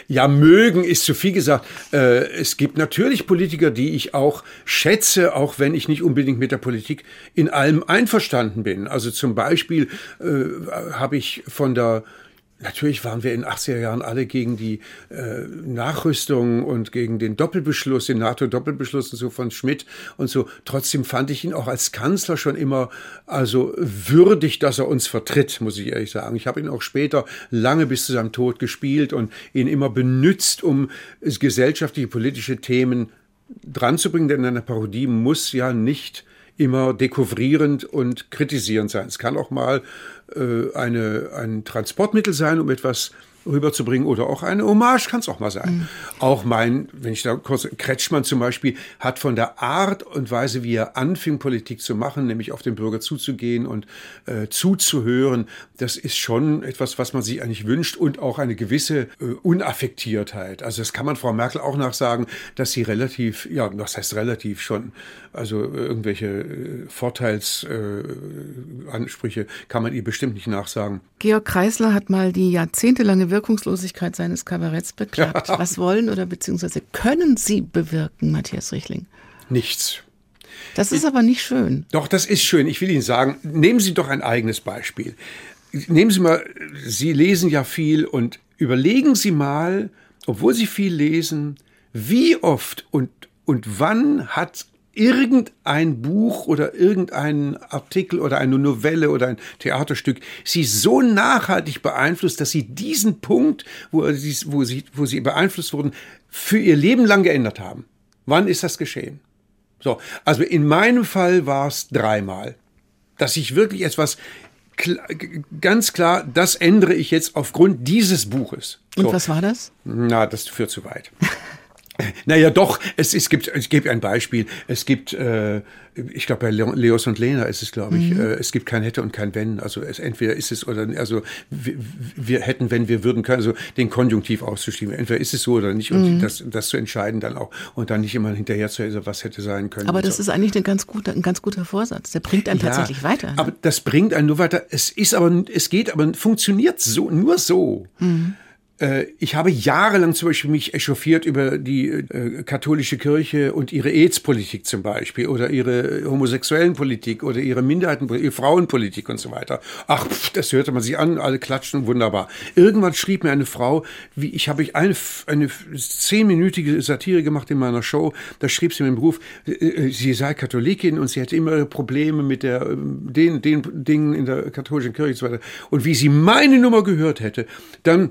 B: Ja, mögen ist zu viel gesagt. Äh, es gibt natürlich Politiker, die ich auch schätze, auch wenn ich nicht unbedingt mit der Politik in allem einverstanden bin. Also zum Beispiel äh, habe ich von der Natürlich waren wir in den 80er Jahren alle gegen die äh, Nachrüstung und gegen den Doppelbeschluss, den NATO-Doppelbeschluss und so von Schmidt und so. Trotzdem fand ich ihn auch als Kanzler schon immer also würdig, dass er uns vertritt, muss ich ehrlich sagen. Ich habe ihn auch später lange bis zu seinem Tod gespielt und ihn immer benützt, um gesellschaftliche, politische Themen dran zu bringen, denn eine Parodie muss ja nicht immer dekouvrierend und kritisierend sein. Es kann auch mal äh, eine, ein Transportmittel sein, um etwas rüberzubringen oder auch eine Hommage kann es auch mal sein. Mhm. Auch mein, wenn ich da kurz, Kretschmann zum Beispiel hat von der Art und Weise, wie er anfing, Politik zu machen, nämlich auf den Bürger zuzugehen und äh, zuzuhören, das ist schon etwas, was man sich eigentlich wünscht und auch eine gewisse äh, Unaffektiertheit. Also das kann man Frau Merkel auch nachsagen, dass sie relativ, ja, was heißt relativ schon, also irgendwelche äh, Vorteilsansprüche äh, kann man ihr bestimmt nicht nachsagen.
A: Georg Kreisler hat mal die jahrzehntelange Wirkungslosigkeit seines Kabaretts beklagt. Ja. Was wollen oder beziehungsweise können Sie bewirken, Matthias Richling?
B: Nichts.
A: Das ist aber nicht schön.
B: Doch, das ist schön. Ich will Ihnen sagen, nehmen Sie doch ein eigenes Beispiel. Nehmen Sie mal, Sie lesen ja viel und überlegen Sie mal, obwohl Sie viel lesen, wie oft und, und wann hat irgendein Buch oder irgendein Artikel oder eine Novelle oder ein Theaterstück sie so nachhaltig beeinflusst, dass sie diesen Punkt, wo sie, wo sie, wo sie beeinflusst wurden, für ihr Leben lang geändert haben. Wann ist das geschehen? So, also in meinem Fall war es dreimal, dass ich wirklich etwas ganz klar, das ändere ich jetzt aufgrund dieses Buches.
A: So. Und was war das?
B: Na, das führt zu weit. Naja, doch, es, es gibt, ich gebe ein Beispiel. Es gibt, äh, ich glaube, bei Leos und Lena ist es, glaube ich, mhm. äh, es gibt kein Hätte und kein Wenn. Also es, entweder ist es oder, also wir, wir hätten, wenn wir würden können, also den Konjunktiv auszuschieben. Entweder ist es so oder nicht und mhm. das, das zu entscheiden dann auch und dann nicht immer hinterher zu also was hätte sein können.
A: Aber das so. ist eigentlich ein ganz guter, ein ganz guter Vorsatz. Der bringt einen ja, tatsächlich weiter.
B: Aber das bringt einen nur weiter. Es ist aber, es geht aber, funktioniert so, nur so. Mhm ich habe jahrelang zum Beispiel mich echauffiert über die äh, katholische Kirche und ihre AIDS-Politik zum Beispiel oder ihre homosexuellen Politik oder ihre Minderheitenpolitik, ihre Frauenpolitik und so weiter. Ach, pff, das hörte man sich an, alle klatschen, wunderbar. Irgendwann schrieb mir eine Frau, wie ich habe ich eine, eine zehnminütige Satire gemacht in meiner Show, da schrieb sie mir im Beruf, äh, sie sei Katholikin und sie hätte immer Probleme mit der, den, den Dingen in der katholischen Kirche und so weiter. Und wie sie meine Nummer gehört hätte, dann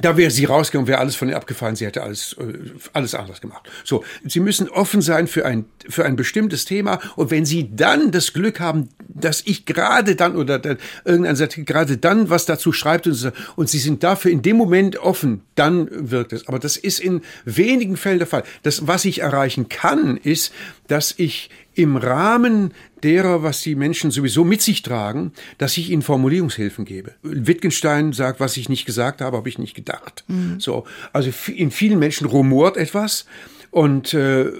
B: da wäre sie rausgegangen, wäre alles von ihr abgefallen, sie hätte alles, äh, alles anders gemacht. So, Sie müssen offen sein für ein, für ein bestimmtes Thema und wenn Sie dann das Glück haben, dass ich gerade dann oder dann, irgendein Satire gerade dann was dazu schreibt und, und Sie sind dafür in dem Moment offen, dann wirkt es. Aber das ist in wenigen Fällen der Fall. Das, was ich erreichen kann, ist, dass ich im Rahmen derer, was die Menschen sowieso mit sich tragen, dass ich ihnen Formulierungshilfen gebe. Wittgenstein sagt, was ich nicht gesagt habe, habe ich nicht gedacht. Mhm. So, also in vielen Menschen rumort etwas und äh,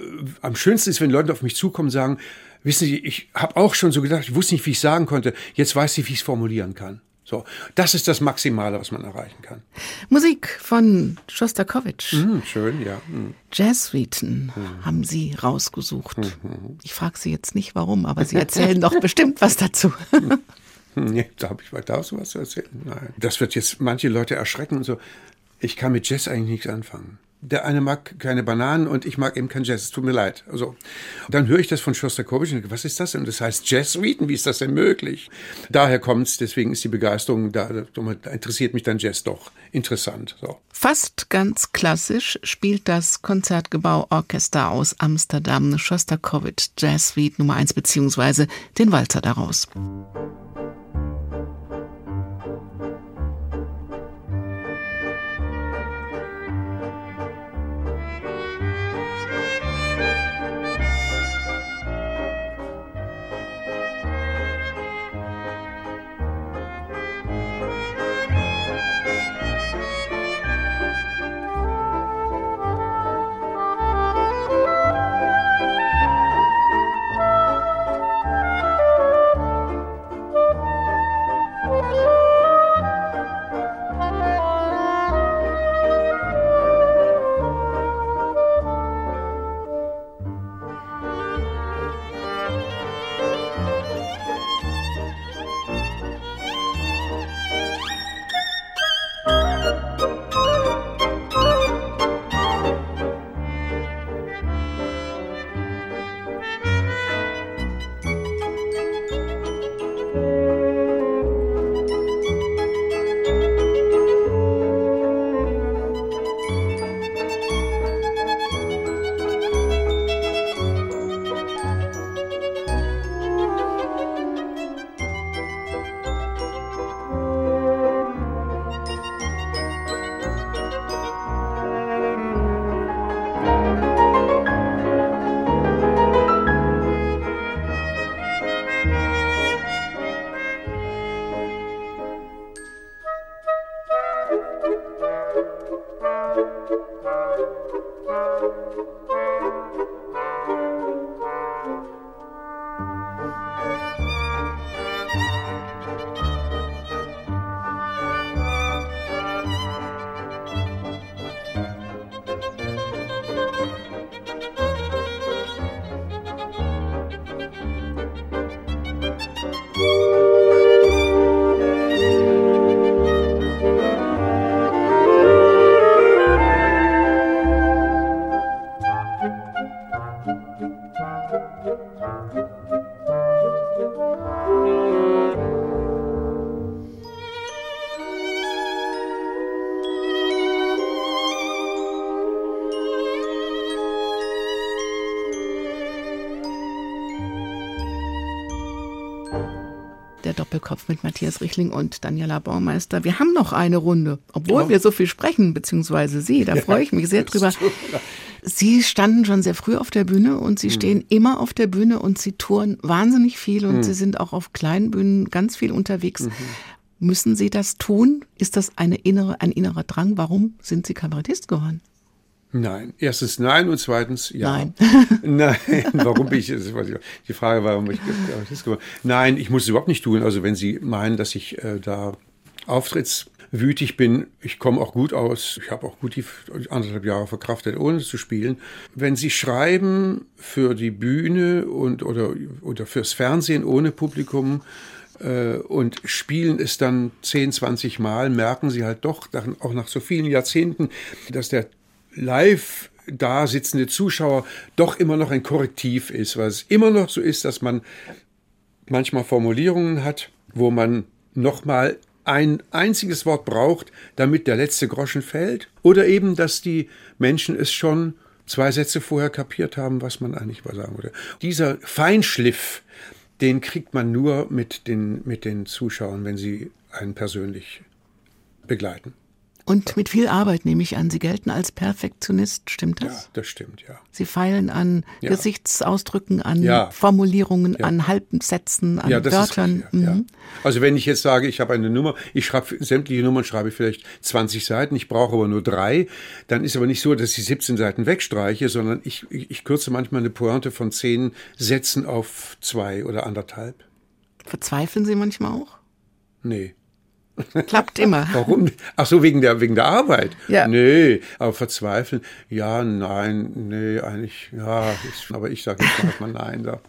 B: am schönsten ist, wenn Leute auf mich zukommen und sagen, wissen Sie, ich habe auch schon so gedacht, ich wusste nicht, wie ich sagen konnte, jetzt weiß ich, wie ich es formulieren kann. So, das ist das Maximale, was man erreichen kann.
A: Musik von Schostakowitsch.
B: Mm, schön, ja. Mm.
A: Jazzsuiten mm. haben Sie rausgesucht. -hmm. Ich frage Sie jetzt nicht, warum, aber Sie erzählen doch bestimmt was dazu.
B: nee, da habe ich weiter was zu erzählen. Nein. Das wird jetzt manche Leute erschrecken und so. Ich kann mit Jazz eigentlich nichts anfangen der eine mag keine Bananen und ich mag eben kein Jazz. Es tut mir leid. Also, dann höre ich das von Shostakovich und denke, was ist das denn? Das heißt Jazz-Suiten, wie ist das denn möglich? Daher kommt's, deswegen ist die Begeisterung da, da interessiert mich dann Jazz doch interessant. So.
A: Fast ganz klassisch spielt das Konzertgebauorchester aus Amsterdam Shostakovich Jazz Suite Nummer 1 beziehungsweise den Walzer daraus. Thank you. Richling und Daniela Baumeister. Wir haben noch eine Runde, obwohl oh. wir so viel sprechen, beziehungsweise Sie. Da freue ich mich sehr drüber. Sie standen schon sehr früh auf der Bühne und Sie hm. stehen immer auf der Bühne und Sie touren wahnsinnig viel und hm. Sie sind auch auf kleinen Bühnen ganz viel unterwegs. Mhm. Müssen Sie das tun? Ist das eine innere, ein innerer Drang? Warum sind Sie Kabarettist geworden?
B: Nein. Erstens nein und zweitens ja.
A: Nein.
B: nein. Warum bin ich, die Frage war, warum ich das gemacht Nein, ich muss es überhaupt nicht tun. Also wenn Sie meinen, dass ich äh, da auftrittswütig bin, ich komme auch gut aus. Ich habe auch gut die anderthalb Jahre verkraftet, ohne zu spielen. Wenn Sie schreiben für die Bühne und oder, oder fürs Fernsehen ohne Publikum, äh, und spielen es dann 10, 20 Mal, merken sie halt doch, auch nach so vielen Jahrzehnten, dass der live da sitzende Zuschauer doch immer noch ein Korrektiv ist, weil es immer noch so ist, dass man manchmal Formulierungen hat, wo man nochmal ein einziges Wort braucht, damit der letzte Groschen fällt, oder eben, dass die Menschen es schon zwei Sätze vorher kapiert haben, was man eigentlich mal sagen würde. Dieser Feinschliff, den kriegt man nur mit den, mit den Zuschauern, wenn sie einen persönlich begleiten.
A: Und mit viel Arbeit nehme ich an. Sie gelten als Perfektionist, stimmt das?
B: Ja, das stimmt, ja.
A: Sie feilen an ja. Gesichtsausdrücken, an ja. Formulierungen, ja. an Halbsätzen, an ja, das Wörtern.
B: Ist, mhm. Also wenn ich jetzt sage, ich habe eine Nummer, ich schreibe sämtliche Nummern, schreibe ich vielleicht 20 Seiten, ich brauche aber nur drei, dann ist aber nicht so, dass ich 17 Seiten wegstreiche, sondern ich, ich, ich kürze manchmal eine Pointe von zehn Sätzen auf zwei oder anderthalb.
A: Verzweifeln Sie manchmal auch?
B: Nee.
A: Klappt immer.
B: Warum? Ach so, wegen der, wegen der Arbeit? Ja. Nee, aber verzweifeln? Ja, nein, nee, eigentlich, ja, ich, aber ich sage jetzt mal nein da.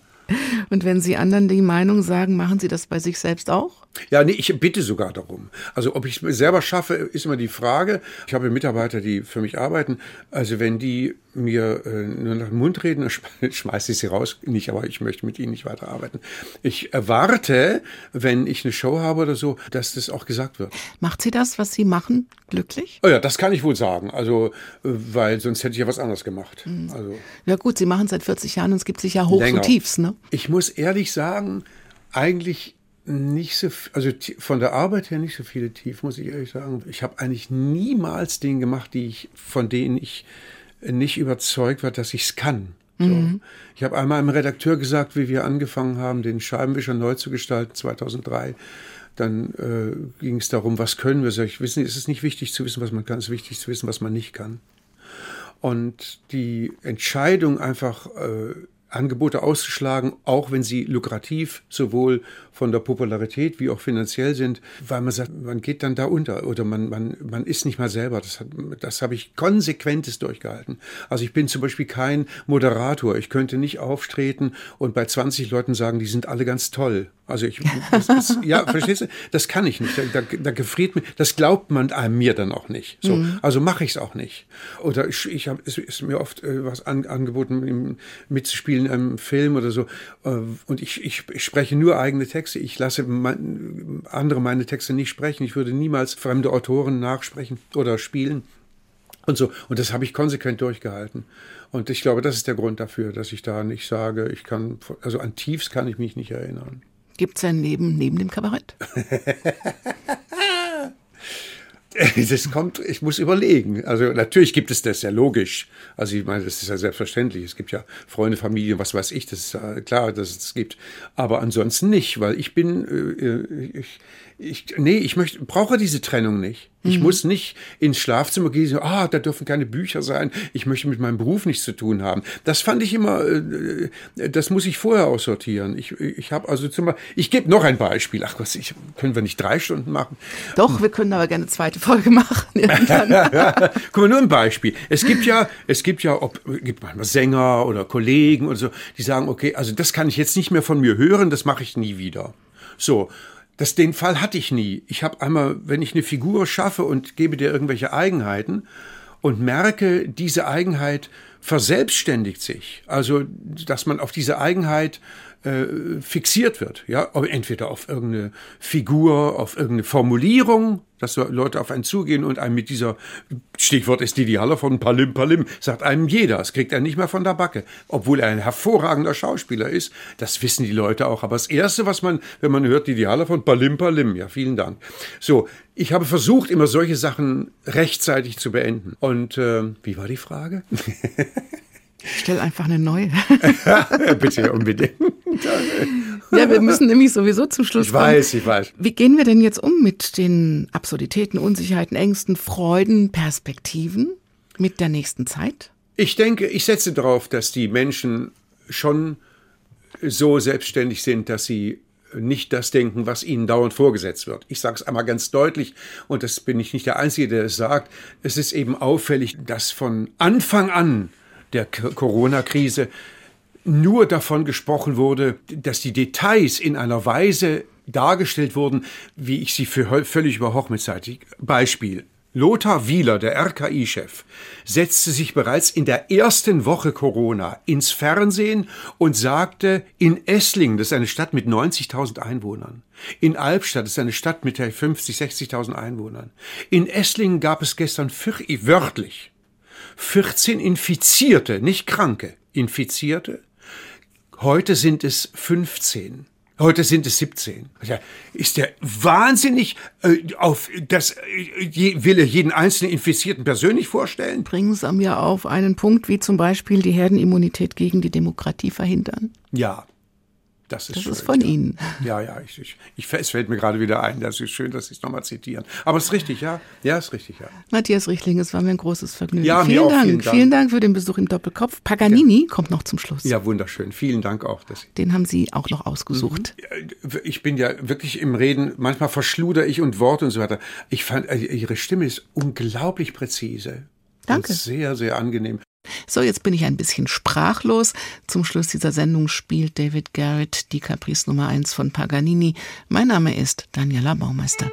A: Und wenn Sie anderen die Meinung sagen, machen Sie das bei sich selbst auch?
B: Ja, nee, ich bitte sogar darum. Also ob ich es selber schaffe, ist immer die Frage. Ich habe Mitarbeiter, die für mich arbeiten. Also wenn die mir äh, nur nach dem Mund reden, schmeiße ich sie raus. Nicht, aber ich möchte mit ihnen nicht weiterarbeiten. Ich erwarte, wenn ich eine Show habe oder so, dass das auch gesagt wird.
A: Macht Sie das, was Sie machen, glücklich?
B: Oh ja, das kann ich wohl sagen. Also, äh, weil sonst hätte ich ja was anderes gemacht.
A: Mhm. Also, ja gut, Sie machen seit 40 Jahren und es gibt sicher Hochs und Tiefs, ne?
B: Ich muss ehrlich sagen, eigentlich nicht so, also von der Arbeit her nicht so viele Tief, muss ich ehrlich sagen. Ich habe eigentlich niemals Dinge gemacht, die ich, von denen ich nicht überzeugt war, dass ich es kann. So. Mhm. Ich habe einmal einem Redakteur gesagt, wie wir angefangen haben, den Scheibenwischer neu zu gestalten, 2003. Dann äh, ging es darum, was können wir. Sag ich, wissen, es ist nicht wichtig zu wissen, was man kann, es ist wichtig zu wissen, was man nicht kann. Und die Entscheidung einfach äh, Angebote auszuschlagen, auch wenn sie lukrativ sowohl von der Popularität wie auch finanziell sind, weil man sagt, man geht dann da unter oder man, man, man ist nicht mal selber. Das, hat, das habe ich konsequentes durchgehalten. Also ich bin zum Beispiel kein Moderator. Ich könnte nicht auftreten und bei 20 Leuten sagen, die sind alle ganz toll. Also ich, das, ja, verstehst du? Das kann ich nicht. Da, da, da gefriert mir, das glaubt man einem mir dann auch nicht. So, mhm. also mache ich es auch nicht. Oder ich, ich habe, es ist mir oft äh, was an, angeboten, mitzuspielen in einem Film oder so. Äh, und ich, ich, ich spreche nur eigene Texte. Ich lasse mein, andere meine Texte nicht sprechen. Ich würde niemals fremde Autoren nachsprechen oder spielen und so. Und das habe ich konsequent durchgehalten. Und ich glaube, das ist der Grund dafür, dass ich da nicht sage, ich kann, also an Tiefs kann ich mich nicht erinnern.
A: Gibt es ein Leben neben dem Kabarett?
B: Das kommt, ich muss überlegen. Also natürlich gibt es das ja logisch. Also ich meine, das ist ja selbstverständlich. Es gibt ja Freunde, Familie, was weiß ich, das ist ja klar, dass es das gibt. Aber ansonsten nicht, weil ich bin, äh, ich, ich, nee, ich möchte, brauche diese Trennung nicht. Ich mhm. muss nicht ins Schlafzimmer gehen, ah, da dürfen keine Bücher sein, ich möchte mit meinem Beruf nichts zu tun haben. Das fand ich immer, äh, das muss ich vorher aussortieren. Ich, ich habe also zum Beispiel, ich gebe noch ein Beispiel. Ach was, ich, können wir nicht drei Stunden machen?
A: Doch, wir können aber gerne eine zweite Folge machen.
B: Guck mal, nur ein Beispiel. Es gibt ja, es gibt ja, ob, gibt manchmal Sänger oder Kollegen oder so, die sagen, okay, also das kann ich jetzt nicht mehr von mir hören, das mache ich nie wieder. So, das, den Fall hatte ich nie. Ich habe einmal, wenn ich eine Figur schaffe und gebe dir irgendwelche Eigenheiten und merke, diese Eigenheit verselbstständigt sich. Also, dass man auf diese Eigenheit äh, fixiert wird. Ja, entweder auf irgendeine Figur, auf irgendeine Formulierung, dass Leute auf einen zugehen und einem mit dieser, Stichwort ist Didi Haller von Palim Palim, sagt einem jeder, das kriegt er nicht mehr von der Backe. Obwohl er ein hervorragender Schauspieler ist, das wissen die Leute auch. Aber das Erste, was man, wenn man hört, Didi Haller von Palim Palim, ja, vielen Dank. So, ich habe versucht, immer solche Sachen rechtzeitig zu beenden. Und äh, wie war die Frage?
A: Stell einfach eine neue.
B: Bitte unbedingt.
A: ja, wir müssen nämlich sowieso zum Schluss
B: ich kommen. Ich weiß, ich weiß.
A: Wie gehen wir denn jetzt um mit den Absurditäten, Unsicherheiten, Ängsten, Freuden, Perspektiven mit der nächsten Zeit?
B: Ich denke, ich setze darauf, dass die Menschen schon so selbstständig sind, dass sie nicht das denken, was ihnen dauernd vorgesetzt wird. Ich sage es einmal ganz deutlich, und das bin ich nicht der Einzige, der es sagt. Es ist eben auffällig, dass von Anfang an der Corona-Krise nur davon gesprochen wurde, dass die Details in einer Weise dargestellt wurden, wie ich sie für völlig überhoch mitzeitig. Beispiel. Lothar Wieler, der RKI-Chef, setzte sich bereits in der ersten Woche Corona ins Fernsehen und sagte, in Esslingen, das ist eine Stadt mit 90.000 Einwohnern, in Albstadt, das ist eine Stadt mit 50, 60.000 Einwohnern, in Esslingen gab es gestern wörtlich 14 Infizierte, nicht Kranke, Infizierte. Heute sind es 15. Heute sind es 17. Ist der wahnsinnig äh, auf das äh, will er jeden einzelnen Infizierten persönlich vorstellen?
A: Bringen Sie mir auf einen Punkt wie zum Beispiel die Herdenimmunität gegen die Demokratie verhindern.
B: Ja,
A: das ist, das schön, ist von
B: ja.
A: Ihnen.
B: Ja, ja, ich, ich, ich, es fällt mir gerade wieder ein. Das ist schön, dass Sie es nochmal zitieren. Aber es ist richtig, ja. Ja, ist richtig, ja.
A: Matthias Richtling, es war mir ein großes Vergnügen. Ja, vielen, Dank. vielen Dank. Vielen Dank für den Besuch im Doppelkopf. Paganini ja. kommt noch zum Schluss.
B: Ja, wunderschön. Vielen Dank auch.
A: Dass den haben Sie auch noch ausgesucht.
B: Mhm. Ich bin ja wirklich im Reden, manchmal verschluder ich und Worte und so weiter. Ich fand, äh, Ihre Stimme ist unglaublich präzise.
A: Danke.
B: sehr, sehr angenehm.
A: So, jetzt bin ich ein bisschen sprachlos. Zum Schluss dieser Sendung spielt David Garrett die Caprice Nummer 1 von Paganini. Mein Name ist Daniela Baumeister.